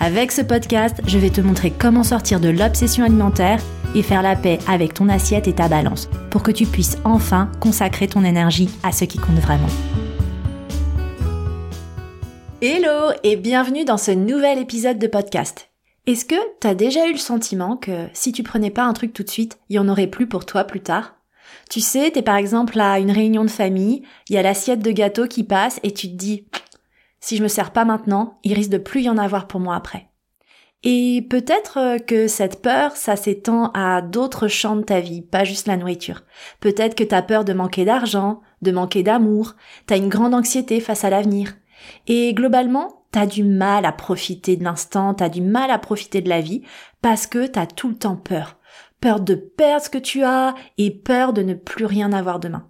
Avec ce podcast, je vais te montrer comment sortir de l'obsession alimentaire et faire la paix avec ton assiette et ta balance pour que tu puisses enfin consacrer ton énergie à ce qui compte vraiment. Hello et bienvenue dans ce nouvel épisode de podcast. Est-ce que t'as déjà eu le sentiment que si tu prenais pas un truc tout de suite, il y en aurait plus pour toi plus tard? Tu sais, t'es par exemple à une réunion de famille, il y a l'assiette de gâteau qui passe et tu te dis si je me sers pas maintenant, il risque de plus y en avoir pour moi après. Et peut-être euh, que cette peur, ça s'étend à d'autres champs de ta vie, pas juste la nourriture. Peut-être que t'as peur de manquer d'argent, de manquer d'amour, t'as une grande anxiété face à l'avenir. Et globalement, t'as du mal à profiter de l'instant, t'as du mal à profiter de la vie, parce que t'as tout le temps peur. Peur de perdre ce que tu as et peur de ne plus rien avoir demain.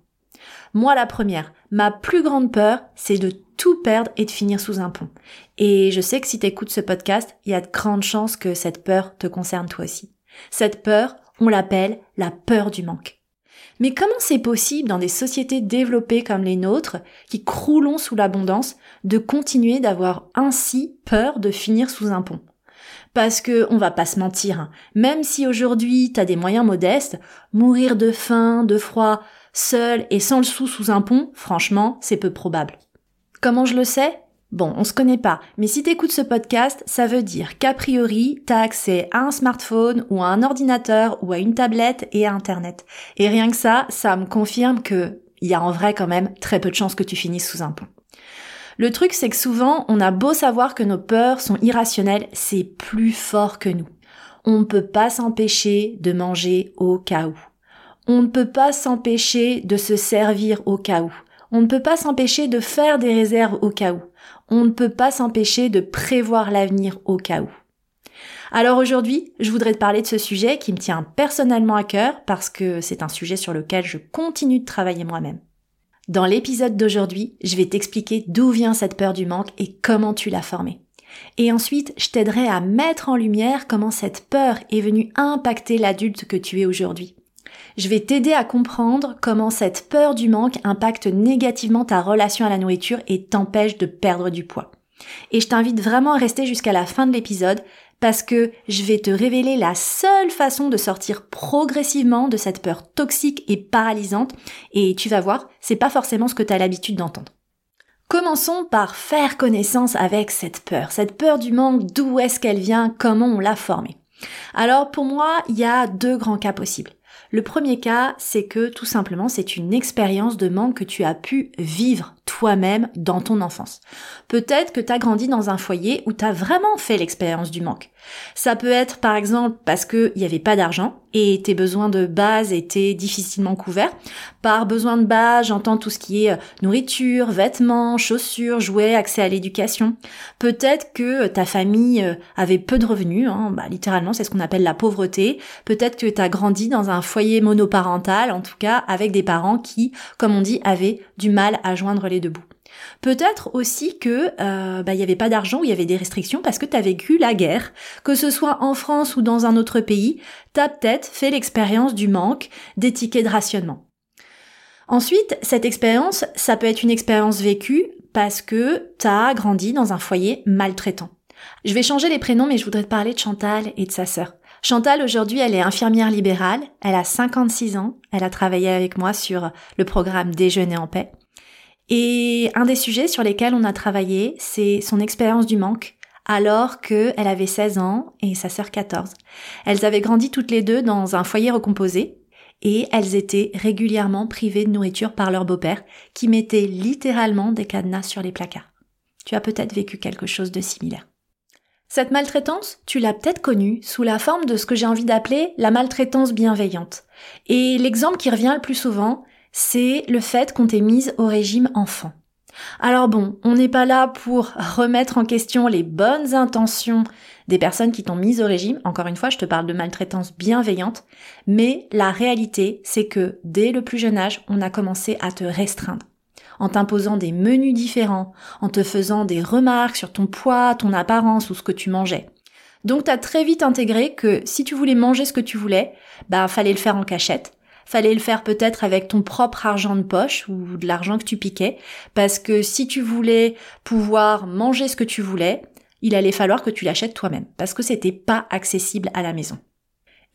Moi, la première, ma plus grande peur, c'est de tout perdre et de finir sous un pont. Et je sais que si t'écoutes ce podcast, il y a de grandes chances que cette peur te concerne toi aussi. Cette peur, on l'appelle la peur du manque. Mais comment c'est possible dans des sociétés développées comme les nôtres, qui croulons sous l'abondance, de continuer d'avoir ainsi peur de finir sous un pont? Parce que on va pas se mentir, hein. même si aujourd'hui t'as des moyens modestes, mourir de faim, de froid, seul et sans le sou sous un pont, franchement, c'est peu probable. Comment je le sais? Bon, on se connaît pas, mais si t'écoutes ce podcast, ça veut dire qu'a priori, t'as accès à un smartphone ou à un ordinateur ou à une tablette et à Internet. Et rien que ça, ça me confirme que il y a en vrai quand même très peu de chances que tu finisses sous un pont. Le truc, c'est que souvent, on a beau savoir que nos peurs sont irrationnelles, c'est plus fort que nous. On ne peut pas s'empêcher de manger au cas où. On ne peut pas s'empêcher de se servir au cas où. On ne peut pas s'empêcher de faire des réserves au cas où. On ne peut pas s'empêcher de prévoir l'avenir au cas où. Alors aujourd'hui, je voudrais te parler de ce sujet qui me tient personnellement à cœur parce que c'est un sujet sur lequel je continue de travailler moi-même. Dans l'épisode d'aujourd'hui, je vais t'expliquer d'où vient cette peur du manque et comment tu l'as formée. Et ensuite, je t'aiderai à mettre en lumière comment cette peur est venue impacter l'adulte que tu es aujourd'hui. Je vais t'aider à comprendre comment cette peur du manque impacte négativement ta relation à la nourriture et t'empêche de perdre du poids. Et je t'invite vraiment à rester jusqu'à la fin de l'épisode parce que je vais te révéler la seule façon de sortir progressivement de cette peur toxique et paralysante et tu vas voir, c'est pas forcément ce que tu as l'habitude d'entendre. Commençons par faire connaissance avec cette peur, cette peur du manque, d'où est-ce qu'elle vient, comment on l'a formée? Alors pour moi, il y a deux grands cas possibles. Le premier cas, c'est que tout simplement c'est une expérience de manque que tu as pu vivre toi-même dans ton enfance. Peut-être que tu as grandi dans un foyer où tu as vraiment fait l'expérience du manque. Ça peut être par exemple parce qu'il n'y avait pas d'argent et tes besoins de base étaient difficilement couverts. Par besoin de base, j'entends tout ce qui est euh, nourriture, vêtements, chaussures, jouets, accès à l'éducation. Peut-être que ta famille euh, avait peu de revenus, hein, bah, littéralement c'est ce qu'on appelle la pauvreté. Peut-être que tu as grandi dans un foyer monoparental, en tout cas avec des parents qui, comme on dit, avaient du mal à joindre les deux bouts. Peut-être aussi que euh, bah, il n'y avait pas d'argent ou il y avait des restrictions parce que tu as vécu la guerre, que ce soit en France ou dans un autre pays, tu as peut-être fait l'expérience du manque, des tickets de rationnement. Ensuite, cette expérience, ça peut être une expérience vécue parce que tu as grandi dans un foyer maltraitant. Je vais changer les prénoms, mais je voudrais te parler de Chantal et de sa sœur. Chantal, aujourd'hui, elle est infirmière libérale, elle a 56 ans, elle a travaillé avec moi sur le programme Déjeuner en paix. Et un des sujets sur lesquels on a travaillé, c'est son expérience du manque, alors qu'elle avait 16 ans et sa sœur 14. Elles avaient grandi toutes les deux dans un foyer recomposé, et elles étaient régulièrement privées de nourriture par leur beau-père, qui mettait littéralement des cadenas sur les placards. Tu as peut-être vécu quelque chose de similaire. Cette maltraitance, tu l'as peut-être connue sous la forme de ce que j'ai envie d'appeler la maltraitance bienveillante. Et l'exemple qui revient le plus souvent, c'est le fait qu'on t'ait mise au régime enfant. Alors bon, on n'est pas là pour remettre en question les bonnes intentions des personnes qui t'ont mise au régime. Encore une fois, je te parle de maltraitance bienveillante. Mais la réalité, c'est que dès le plus jeune âge, on a commencé à te restreindre. En t'imposant des menus différents, en te faisant des remarques sur ton poids, ton apparence ou ce que tu mangeais. Donc t'as très vite intégré que si tu voulais manger ce que tu voulais, bah fallait le faire en cachette fallait le faire peut-être avec ton propre argent de poche ou de l'argent que tu piquais, parce que si tu voulais pouvoir manger ce que tu voulais, il allait falloir que tu l'achètes toi-même, parce que c'était pas accessible à la maison.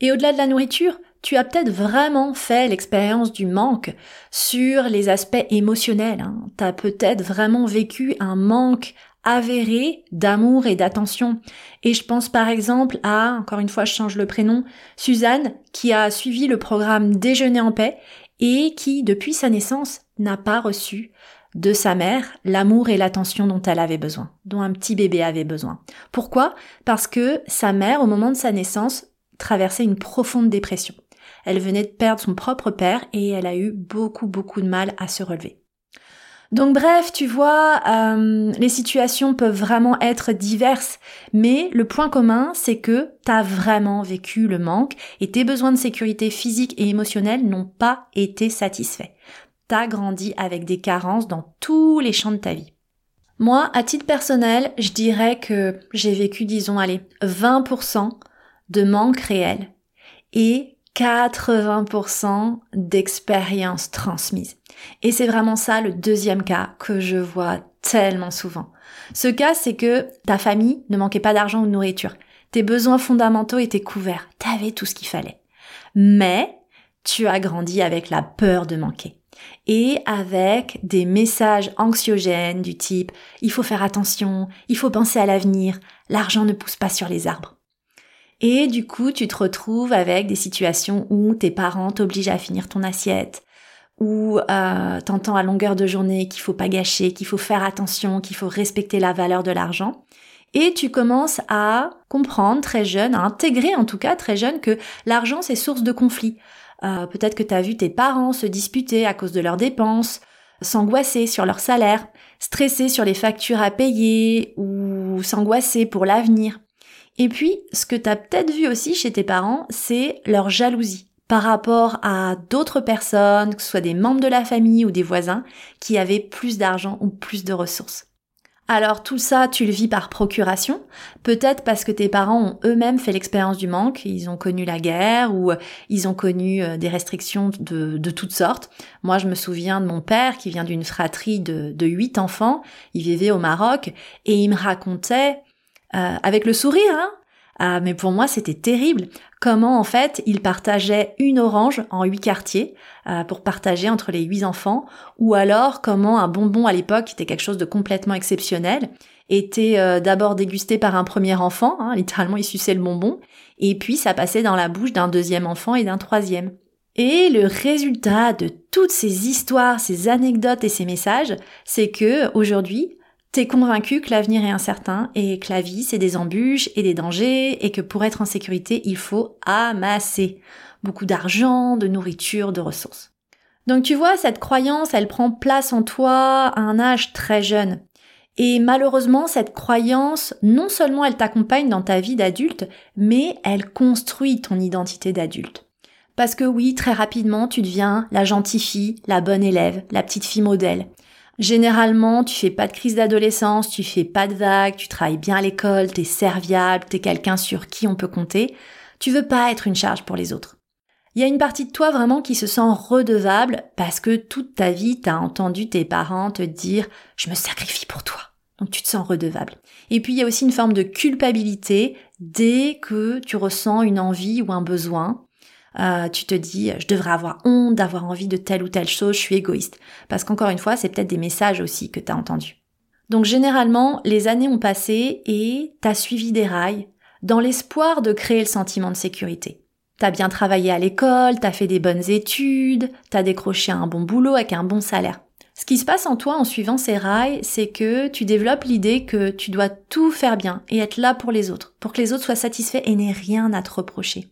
Et au-delà de la nourriture, tu as peut-être vraiment fait l'expérience du manque sur les aspects émotionnels. Hein. Tu as peut-être vraiment vécu un manque avéré d'amour et d'attention. Et je pense par exemple à, encore une fois je change le prénom, Suzanne, qui a suivi le programme Déjeuner en paix et qui, depuis sa naissance, n'a pas reçu de sa mère l'amour et l'attention dont elle avait besoin, dont un petit bébé avait besoin. Pourquoi? Parce que sa mère, au moment de sa naissance, traversait une profonde dépression. Elle venait de perdre son propre père et elle a eu beaucoup beaucoup de mal à se relever. Donc bref, tu vois, euh, les situations peuvent vraiment être diverses, mais le point commun, c'est que tu as vraiment vécu le manque et tes besoins de sécurité physique et émotionnelle n'ont pas été satisfaits. T'as grandi avec des carences dans tous les champs de ta vie. Moi, à titre personnel, je dirais que j'ai vécu, disons, allez, 20% de manque réel et 80% d'expériences transmises. Et c'est vraiment ça le deuxième cas que je vois tellement souvent. Ce cas, c'est que ta famille ne manquait pas d'argent ou de nourriture. Tes besoins fondamentaux étaient couverts. T'avais tout ce qu'il fallait. Mais tu as grandi avec la peur de manquer. Et avec des messages anxiogènes du type il faut faire attention, il faut penser à l'avenir, l'argent ne pousse pas sur les arbres. Et du coup, tu te retrouves avec des situations où tes parents t'obligent à finir ton assiette, où euh, t'entends à longueur de journée qu'il faut pas gâcher, qu'il faut faire attention, qu'il faut respecter la valeur de l'argent. Et tu commences à comprendre très jeune, à intégrer en tout cas très jeune que l'argent c'est source de conflit. Euh, peut-être que tu as vu tes parents se disputer à cause de leurs dépenses, s'angoisser sur leur salaire, stresser sur les factures à payer ou s'angoisser pour l'avenir. Et puis, ce que tu as peut-être vu aussi chez tes parents, c'est leur jalousie par rapport à d'autres personnes, que ce soit des membres de la famille ou des voisins, qui avaient plus d'argent ou plus de ressources. Alors tout ça, tu le vis par procuration, peut-être parce que tes parents ont eux-mêmes fait l'expérience du manque, ils ont connu la guerre ou ils ont connu euh, des restrictions de, de toutes sortes. Moi, je me souviens de mon père qui vient d'une fratrie de huit enfants, il vivait au Maroc et il me racontait euh, avec le sourire, hein ah, mais pour moi, c'était terrible. Comment, en fait, il partageait une orange en huit quartiers euh, pour partager entre les huit enfants, ou alors comment un bonbon à l'époque, qui était quelque chose de complètement exceptionnel, était euh, d'abord dégusté par un premier enfant, hein, littéralement il suçait le bonbon, et puis ça passait dans la bouche d'un deuxième enfant et d'un troisième. Et le résultat de toutes ces histoires, ces anecdotes et ces messages, c'est que aujourd'hui, T'es convaincu que l'avenir est incertain et que la vie c'est des embûches et des dangers et que pour être en sécurité il faut amasser beaucoup d'argent, de nourriture, de ressources. Donc tu vois, cette croyance, elle prend place en toi à un âge très jeune. Et malheureusement, cette croyance, non seulement elle t'accompagne dans ta vie d'adulte, mais elle construit ton identité d'adulte. Parce que oui, très rapidement, tu deviens la gentille fille, la bonne élève, la petite fille modèle. Généralement, tu fais pas de crise d'adolescence, tu fais pas de vagues, tu travailles bien à l'école, t'es serviable, t'es quelqu'un sur qui on peut compter. Tu veux pas être une charge pour les autres. Il y a une partie de toi vraiment qui se sent redevable parce que toute ta vie t'as entendu tes parents te dire je me sacrifie pour toi. Donc tu te sens redevable. Et puis il y a aussi une forme de culpabilité dès que tu ressens une envie ou un besoin euh, tu te dis je devrais avoir honte d'avoir envie de telle ou telle chose, je suis égoïste. Parce qu'encore une fois, c'est peut-être des messages aussi que tu as entendus. Donc généralement, les années ont passé et t'as suivi des rails dans l'espoir de créer le sentiment de sécurité. T'as bien travaillé à l'école, t'as fait des bonnes études, t'as décroché un bon boulot avec un bon salaire. Ce qui se passe en toi en suivant ces rails, c'est que tu développes l'idée que tu dois tout faire bien et être là pour les autres, pour que les autres soient satisfaits et n'aient rien à te reprocher.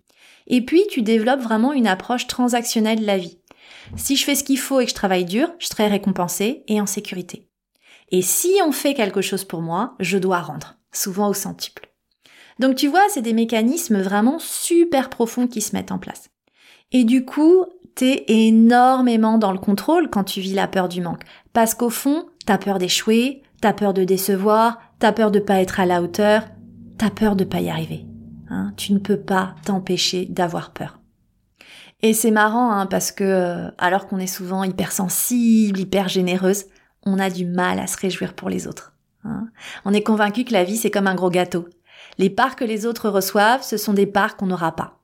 Et puis, tu développes vraiment une approche transactionnelle de la vie. Si je fais ce qu'il faut et que je travaille dur, je serai récompensé et en sécurité. Et si on fait quelque chose pour moi, je dois rendre, souvent au centuple. Donc tu vois, c'est des mécanismes vraiment super profonds qui se mettent en place. Et du coup, t'es énormément dans le contrôle quand tu vis la peur du manque. Parce qu'au fond, t'as peur d'échouer, t'as peur de décevoir, t'as peur de pas être à la hauteur, t'as peur de pas y arriver. Hein tu ne peux pas t'empêcher d'avoir peur. Et c'est marrant hein, parce que euh, alors qu'on est souvent hypersensible, hyper généreuse, on a du mal à se réjouir pour les autres. Hein on est convaincu que la vie c'est comme un gros gâteau. Les parts que les autres reçoivent, ce sont des parts qu'on n'aura pas.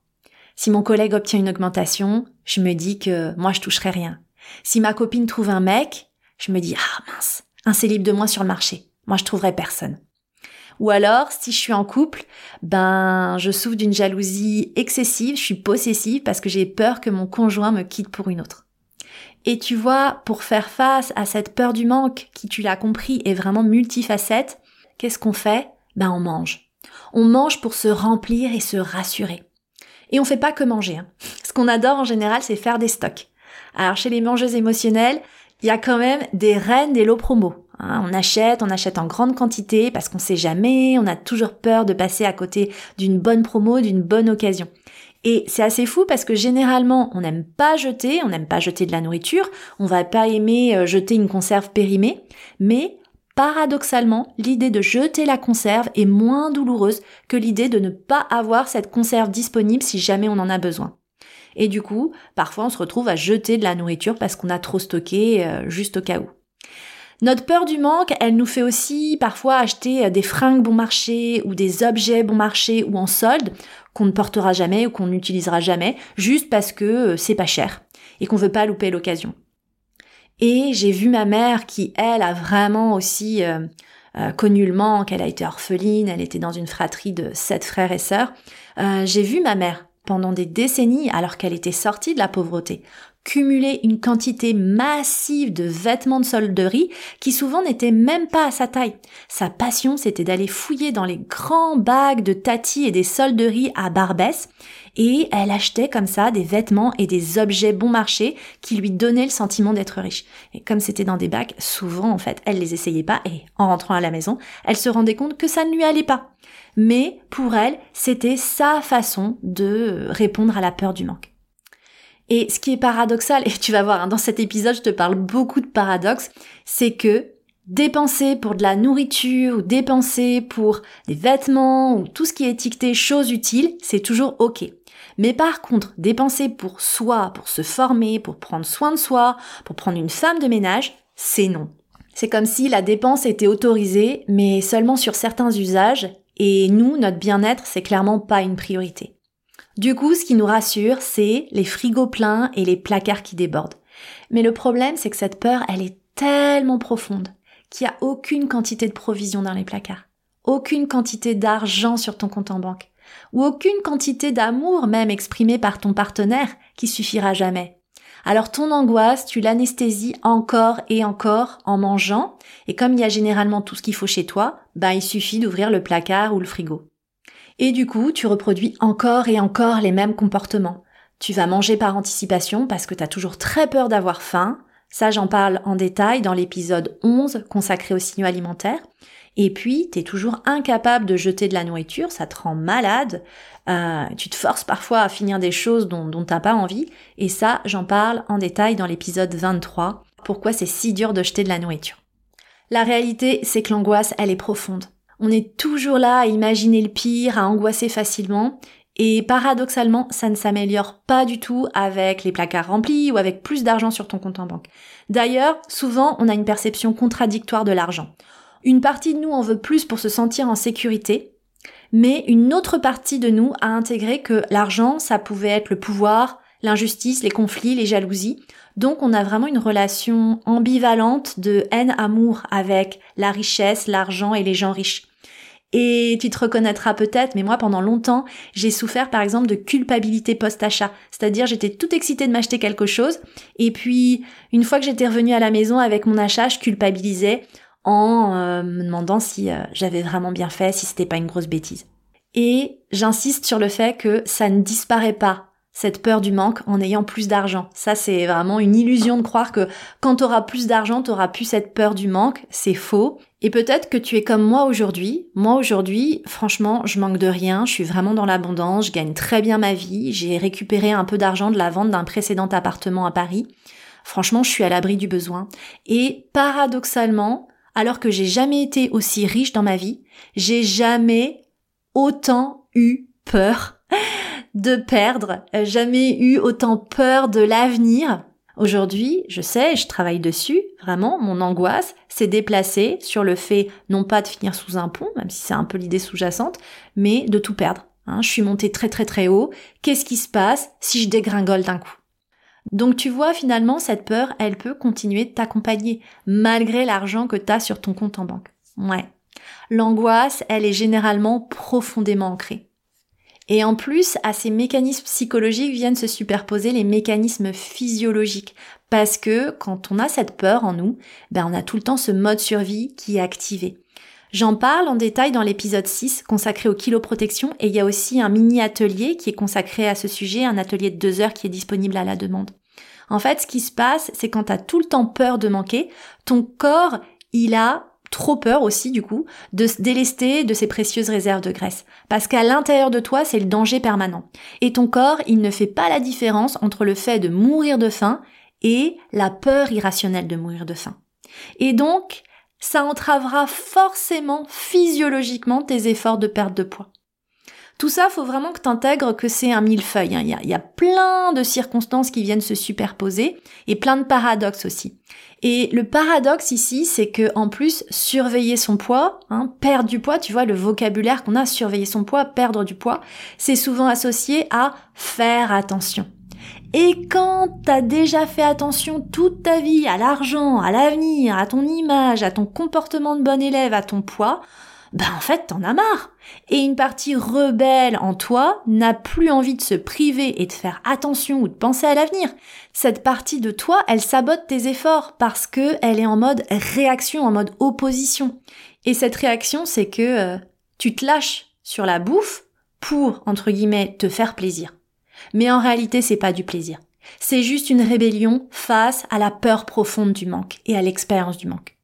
Si mon collègue obtient une augmentation, je me dis que moi je toucherai rien. Si ma copine trouve un mec, je me dis ah mince, un célib de moins sur le marché. Moi je trouverai personne. Ou alors, si je suis en couple, ben, je souffre d'une jalousie excessive, je suis possessive parce que j'ai peur que mon conjoint me quitte pour une autre. Et tu vois, pour faire face à cette peur du manque, qui tu l'as compris est vraiment multifacette, qu'est-ce qu'on fait? Ben, on mange. On mange pour se remplir et se rassurer. Et on fait pas que manger. Hein. Ce qu'on adore en général, c'est faire des stocks. Alors chez les mangeuses émotionnelles, il y a quand même des reines des lots promo. Hein. on achète, on achète en grande quantité parce qu'on sait jamais, on a toujours peur de passer à côté d'une bonne promo, d'une bonne occasion. Et c'est assez fou parce que généralement, on n'aime pas jeter, on n'aime pas jeter de la nourriture, on va pas aimer euh, jeter une conserve périmée, mais paradoxalement, l'idée de jeter la conserve est moins douloureuse que l'idée de ne pas avoir cette conserve disponible si jamais on en a besoin. Et du coup, parfois on se retrouve à jeter de la nourriture parce qu'on a trop stocké euh, juste au cas où. Notre peur du manque, elle nous fait aussi parfois acheter euh, des fringues bon marché ou des objets bon marché ou en solde qu'on ne portera jamais ou qu'on n'utilisera jamais juste parce que euh, c'est pas cher et qu'on veut pas louper l'occasion. Et j'ai vu ma mère qui, elle, a vraiment aussi euh, connu le manque, elle a été orpheline, elle était dans une fratrie de sept frères et sœurs. J'ai vu ma mère pendant des décennies, alors qu'elle était sortie de la pauvreté, cumuler une quantité massive de vêtements de solderie qui souvent n'étaient même pas à sa taille. Sa passion, c'était d'aller fouiller dans les grands bacs de tati et des solderies à Barbès et elle achetait comme ça des vêtements et des objets bon marché qui lui donnaient le sentiment d'être riche. Et comme c'était dans des bacs, souvent en fait, elle les essayait pas et en rentrant à la maison, elle se rendait compte que ça ne lui allait pas. Mais pour elle, c'était sa façon de répondre à la peur du manque. Et ce qui est paradoxal, et tu vas voir, hein, dans cet épisode, je te parle beaucoup de paradoxes, c'est que dépenser pour de la nourriture ou dépenser pour des vêtements ou tout ce qui est étiqueté choses utiles, c'est toujours ok. Mais par contre, dépenser pour soi, pour se former, pour prendre soin de soi, pour prendre une femme de ménage, c'est non. C'est comme si la dépense était autorisée, mais seulement sur certains usages, et nous, notre bien-être, c'est clairement pas une priorité. Du coup, ce qui nous rassure, c'est les frigos pleins et les placards qui débordent. Mais le problème, c'est que cette peur, elle est tellement profonde qu'il n'y a aucune quantité de provisions dans les placards, aucune quantité d'argent sur ton compte en banque, ou aucune quantité d'amour même exprimée par ton partenaire qui suffira jamais. Alors ton angoisse, tu l'anesthésies encore et encore en mangeant, et comme il y a généralement tout ce qu'il faut chez toi, bah il suffit d'ouvrir le placard ou le frigo. Et du coup, tu reproduis encore et encore les mêmes comportements. Tu vas manger par anticipation parce que tu as toujours très peur d'avoir faim, ça, j'en parle en détail dans l'épisode 11 consacré aux signaux alimentaires. Et puis, t'es toujours incapable de jeter de la nourriture, ça te rend malade. Euh, tu te forces parfois à finir des choses dont, dont t'as pas envie. Et ça, j'en parle en détail dans l'épisode 23. Pourquoi c'est si dur de jeter de la nourriture. La réalité, c'est que l'angoisse, elle est profonde. On est toujours là à imaginer le pire, à angoisser facilement, et paradoxalement, ça ne s'améliore pas du tout avec les placards remplis ou avec plus d'argent sur ton compte en banque. D'ailleurs, souvent, on a une perception contradictoire de l'argent. Une partie de nous en veut plus pour se sentir en sécurité, mais une autre partie de nous a intégré que l'argent, ça pouvait être le pouvoir, l'injustice, les conflits, les jalousies. Donc on a vraiment une relation ambivalente de haine-amour avec la richesse, l'argent et les gens riches. Et tu te reconnaîtras peut-être, mais moi pendant longtemps, j'ai souffert par exemple de culpabilité post-achat. C'est-à-dire j'étais tout excitée de m'acheter quelque chose, et puis une fois que j'étais revenue à la maison avec mon achat, je culpabilisais en euh, me demandant si euh, j'avais vraiment bien fait, si c'était pas une grosse bêtise. Et j'insiste sur le fait que ça ne disparaît pas cette peur du manque en ayant plus d'argent. Ça, c'est vraiment une illusion de croire que quand tu auras plus d'argent, tu auras plus cette peur du manque. C'est faux. Et peut-être que tu es comme moi aujourd'hui. Moi aujourd'hui, franchement, je manque de rien. Je suis vraiment dans l'abondance. Je gagne très bien ma vie. J'ai récupéré un peu d'argent de la vente d'un précédent appartement à Paris. Franchement, je suis à l'abri du besoin. Et paradoxalement, alors que j'ai jamais été aussi riche dans ma vie, j'ai jamais autant eu peur de perdre, euh, jamais eu autant peur de l'avenir. Aujourd'hui, je sais, je travaille dessus, vraiment, mon angoisse s'est déplacée sur le fait non pas de finir sous un pont, même si c'est un peu l'idée sous-jacente, mais de tout perdre. Hein. je suis montée très très très haut. Qu'est-ce qui se passe si je dégringole d'un coup? Donc tu vois finalement cette peur, elle peut continuer de t'accompagner malgré l'argent que tu as sur ton compte en banque. Ouais. L'angoisse, elle est généralement profondément ancrée. Et en plus, à ces mécanismes psychologiques viennent se superposer les mécanismes physiologiques. Parce que quand on a cette peur en nous, ben on a tout le temps ce mode survie qui est activé. J'en parle en détail dans l'épisode 6 consacré aux kiloprotection et il y a aussi un mini atelier qui est consacré à ce sujet, un atelier de deux heures qui est disponible à la demande. En fait, ce qui se passe, c'est quand tu tout le temps peur de manquer, ton corps, il a trop peur aussi du coup de se délester de ses précieuses réserves de graisse parce qu'à l'intérieur de toi c'est le danger permanent et ton corps il ne fait pas la différence entre le fait de mourir de faim et la peur irrationnelle de mourir de faim et donc ça entravera forcément physiologiquement tes efforts de perte de poids tout ça, faut vraiment que tu intègres que c'est un millefeuille. Hein. Il y a plein de circonstances qui viennent se superposer et plein de paradoxes aussi. Et le paradoxe ici, c'est que en plus surveiller son poids, hein, perdre du poids, tu vois le vocabulaire qu'on a, surveiller son poids, perdre du poids, c'est souvent associé à faire attention. Et quand t'as déjà fait attention toute ta vie à l'argent, à l'avenir, à ton image, à ton comportement de bon élève, à ton poids, ben en fait t'en as marre. Et une partie rebelle en toi n'a plus envie de se priver et de faire attention ou de penser à l'avenir. Cette partie de toi, elle sabote tes efforts parce que elle est en mode réaction, en mode opposition. Et cette réaction, c'est que euh, tu te lâches sur la bouffe pour, entre guillemets, te faire plaisir. Mais en réalité, c'est pas du plaisir. C'est juste une rébellion face à la peur profonde du manque et à l'expérience du manque.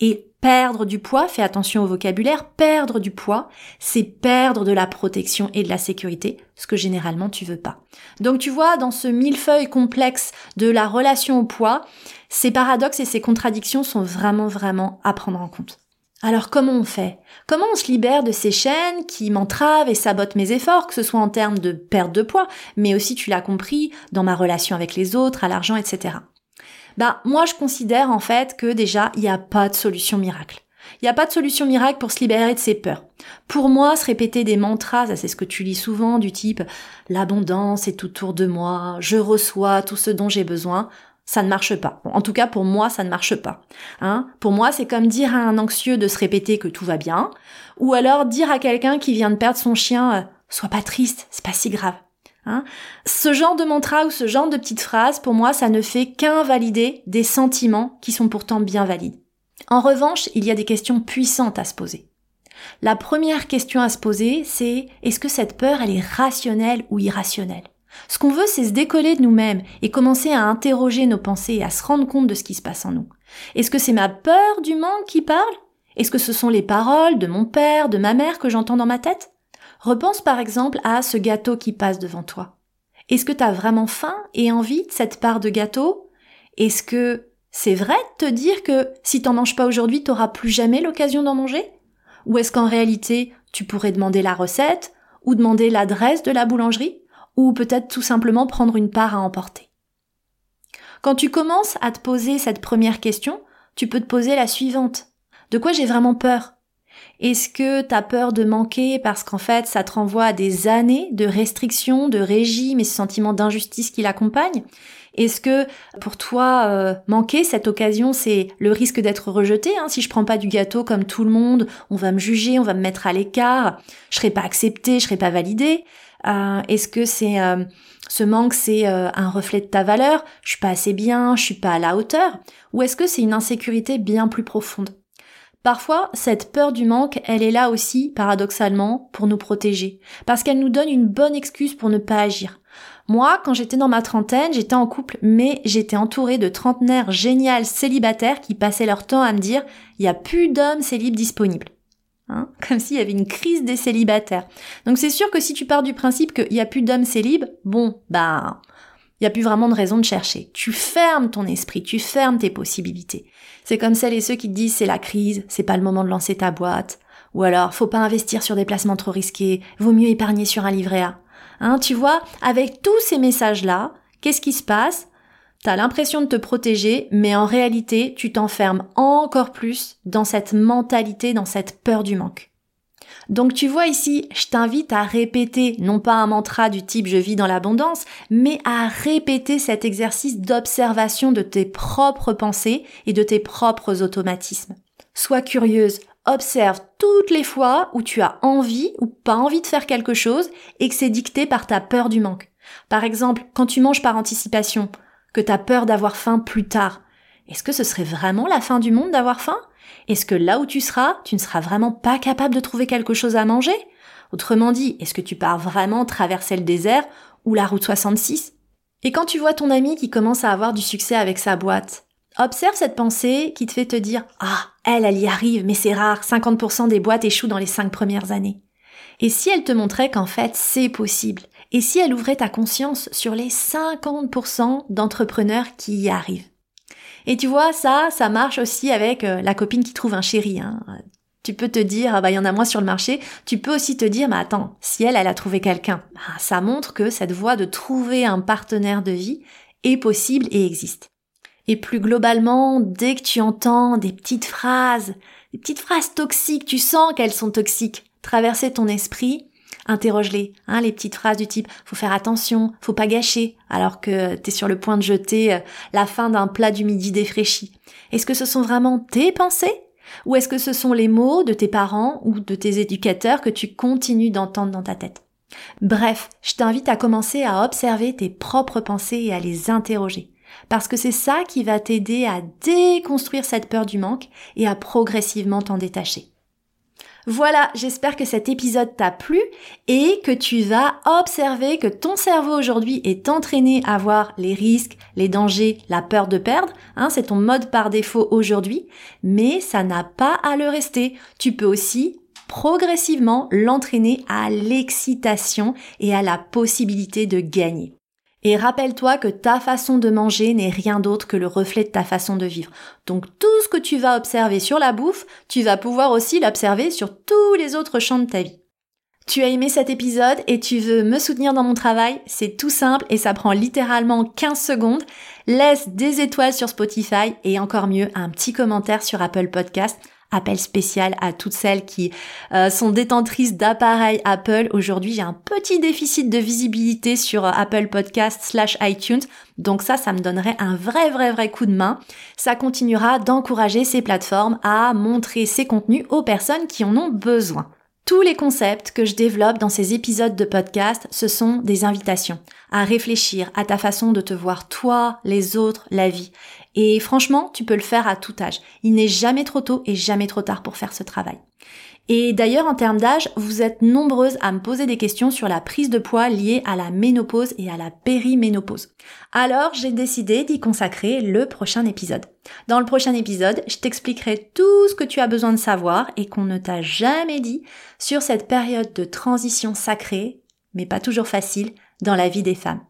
Et perdre du poids, fais attention au vocabulaire, perdre du poids, c'est perdre de la protection et de la sécurité, ce que généralement tu veux pas. Donc tu vois, dans ce millefeuille complexe de la relation au poids, ces paradoxes et ces contradictions sont vraiment vraiment à prendre en compte. Alors comment on fait? Comment on se libère de ces chaînes qui m'entravent et sabotent mes efforts, que ce soit en termes de perte de poids, mais aussi, tu l'as compris, dans ma relation avec les autres, à l'argent, etc. Ben, moi, je considère en fait que déjà, il n'y a pas de solution miracle. Il n'y a pas de solution miracle pour se libérer de ses peurs. Pour moi, se répéter des mantras, c'est ce que tu lis souvent, du type l'abondance est autour de moi, je reçois tout ce dont j'ai besoin, ça ne marche pas. en tout cas, pour moi, ça ne marche pas. Hein? Pour moi, c'est comme dire à un anxieux de se répéter que tout va bien, ou alors dire à quelqu'un qui vient de perdre son chien, euh, sois pas triste, c'est pas si grave. Hein. ce genre de mantra ou ce genre de petite phrase, pour moi, ça ne fait qu'invalider des sentiments qui sont pourtant bien valides. En revanche, il y a des questions puissantes à se poser. La première question à se poser, c'est est-ce que cette peur, elle est rationnelle ou irrationnelle? Ce qu'on veut, c'est se décoller de nous-mêmes et commencer à interroger nos pensées et à se rendre compte de ce qui se passe en nous. Est-ce que c'est ma peur du manque qui parle? Est-ce que ce sont les paroles de mon père, de ma mère que j'entends dans ma tête? Repense par exemple à ce gâteau qui passe devant toi. Est-ce que tu as vraiment faim et envie de cette part de gâteau? Est-ce que c'est vrai de te dire que si t'en manges pas aujourd'hui, t'auras plus jamais l'occasion d'en manger? Ou est-ce qu'en réalité, tu pourrais demander la recette ou demander l'adresse de la boulangerie ou peut-être tout simplement prendre une part à emporter? Quand tu commences à te poser cette première question, tu peux te poser la suivante. De quoi j'ai vraiment peur? Est-ce que tu peur de manquer parce qu'en fait ça te renvoie à des années de restrictions, de régime et ce sentiment d'injustice qui l'accompagne? Est-ce que pour toi euh, manquer cette occasion c'est le risque d'être rejeté hein? Si je prends pas du gâteau comme tout le monde, on va me juger, on va me mettre à l'écart, je serai pas accepté, je serai pas validé. Euh, Est-ce que c'est euh, ce manque c'est euh, un reflet de ta valeur? Je suis pas assez bien, je suis pas à la hauteur? Ou est-ce que c'est une insécurité bien plus profonde? Parfois, cette peur du manque, elle est là aussi, paradoxalement, pour nous protéger, parce qu'elle nous donne une bonne excuse pour ne pas agir, Moi, quand j'étais dans ma trentaine, j'étais en couple, mais j'étais entourée de trentenaires géniales célibataires qui passaient leur temps à me dire il n'y a plus d'hommes célibes disponibles. Hein? Comme s'il y avait une crise des célibataires. Donc c'est sûr que si tu pars du principe qu'il n'y a plus d'hommes célibes, bon, bah, il n'y a plus vraiment de raison de chercher. Tu fermes ton esprit, tu fermes tes possibilités. C'est comme celles et ceux qui te disent c'est la crise, c'est pas le moment de lancer ta boîte. Ou alors, faut pas investir sur des placements trop risqués, vaut mieux épargner sur un livret A. Hein, tu vois, avec tous ces messages-là, qu'est-ce qui se passe? T'as l'impression de te protéger, mais en réalité, tu t'enfermes encore plus dans cette mentalité, dans cette peur du manque. Donc tu vois ici, je t'invite à répéter, non pas un mantra du type je vis dans l'abondance, mais à répéter cet exercice d'observation de tes propres pensées et de tes propres automatismes. Sois curieuse, Observe toutes les fois où tu as envie ou pas envie de faire quelque chose et que c'est dicté par ta peur du manque. Par exemple, quand tu manges par anticipation, que tu peur d'avoir faim plus tard. Est-ce que ce serait vraiment la fin du monde d'avoir faim? Est-ce que là où tu seras, tu ne seras vraiment pas capable de trouver quelque chose à manger? Autrement dit, est-ce que tu pars vraiment traverser le désert ou la route 66 Et quand tu vois ton ami qui commence à avoir du succès avec sa boîte, Observe cette pensée qui te fait te dire Ah, elle, elle y arrive, mais c'est rare, 50% des boîtes échouent dans les 5 premières années. Et si elle te montrait qu'en fait c'est possible Et si elle ouvrait ta conscience sur les 50% d'entrepreneurs qui y arrivent? Et tu vois, ça, ça marche aussi avec euh, la copine qui trouve un chéri. Hein. Tu peux te dire, ah bah il y en a moins sur le marché. Tu peux aussi te dire, mais attends, si elle, elle a trouvé quelqu'un, bah, ça montre que cette voie de trouver un partenaire de vie est possible et existe. Et plus globalement, dès que tu entends des petites phrases, des petites phrases toxiques, tu sens qu'elles sont toxiques, traverser ton esprit, interroge-les, hein, les petites phrases du type faut faire attention, faut pas gâcher, alors que t'es sur le point de jeter euh, la fin d'un plat du midi défraîchi. Est-ce que ce sont vraiment tes pensées? Ou est-ce que ce sont les mots de tes parents ou de tes éducateurs que tu continues d'entendre dans ta tête? Bref, je t'invite à commencer à observer tes propres pensées et à les interroger parce que c'est ça qui va t'aider à déconstruire cette peur du manque et à progressivement t'en détacher. Voilà, j'espère que cet épisode t'a plu et que tu vas observer que ton cerveau aujourd'hui est entraîné à voir les risques, les dangers, la peur de perdre. Hein, c'est ton mode par défaut aujourd'hui, mais ça n'a pas à le rester. Tu peux aussi progressivement l'entraîner à l'excitation et à la possibilité de gagner. Et rappelle-toi que ta façon de manger n'est rien d'autre que le reflet de ta façon de vivre. Donc tout ce que tu vas observer sur la bouffe, tu vas pouvoir aussi l'observer sur tous les autres champs de ta vie. Tu as aimé cet épisode et tu veux me soutenir dans mon travail, c'est tout simple et ça prend littéralement 15 secondes. Laisse des étoiles sur Spotify et encore mieux un petit commentaire sur Apple Podcast appel spécial à toutes celles qui euh, sont détentrices d'appareils Apple. Aujourd'hui, j'ai un petit déficit de visibilité sur euh, Apple Podcast slash iTunes. Donc ça, ça me donnerait un vrai, vrai, vrai coup de main. Ça continuera d'encourager ces plateformes à montrer ces contenus aux personnes qui en ont besoin. Tous les concepts que je développe dans ces épisodes de podcast, ce sont des invitations à réfléchir à ta façon de te voir toi, les autres, la vie. Et franchement, tu peux le faire à tout âge. Il n'est jamais trop tôt et jamais trop tard pour faire ce travail. Et d'ailleurs, en termes d'âge, vous êtes nombreuses à me poser des questions sur la prise de poids liée à la ménopause et à la périménopause. Alors, j'ai décidé d'y consacrer le prochain épisode. Dans le prochain épisode, je t'expliquerai tout ce que tu as besoin de savoir et qu'on ne t'a jamais dit sur cette période de transition sacrée, mais pas toujours facile, dans la vie des femmes.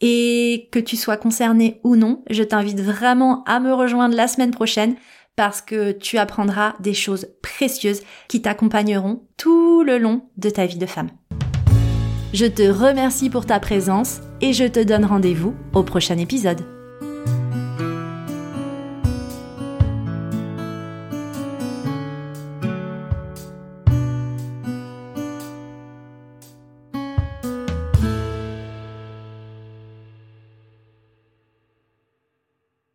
Et que tu sois concerné ou non, je t'invite vraiment à me rejoindre la semaine prochaine parce que tu apprendras des choses précieuses qui t'accompagneront tout le long de ta vie de femme. Je te remercie pour ta présence et je te donne rendez-vous au prochain épisode.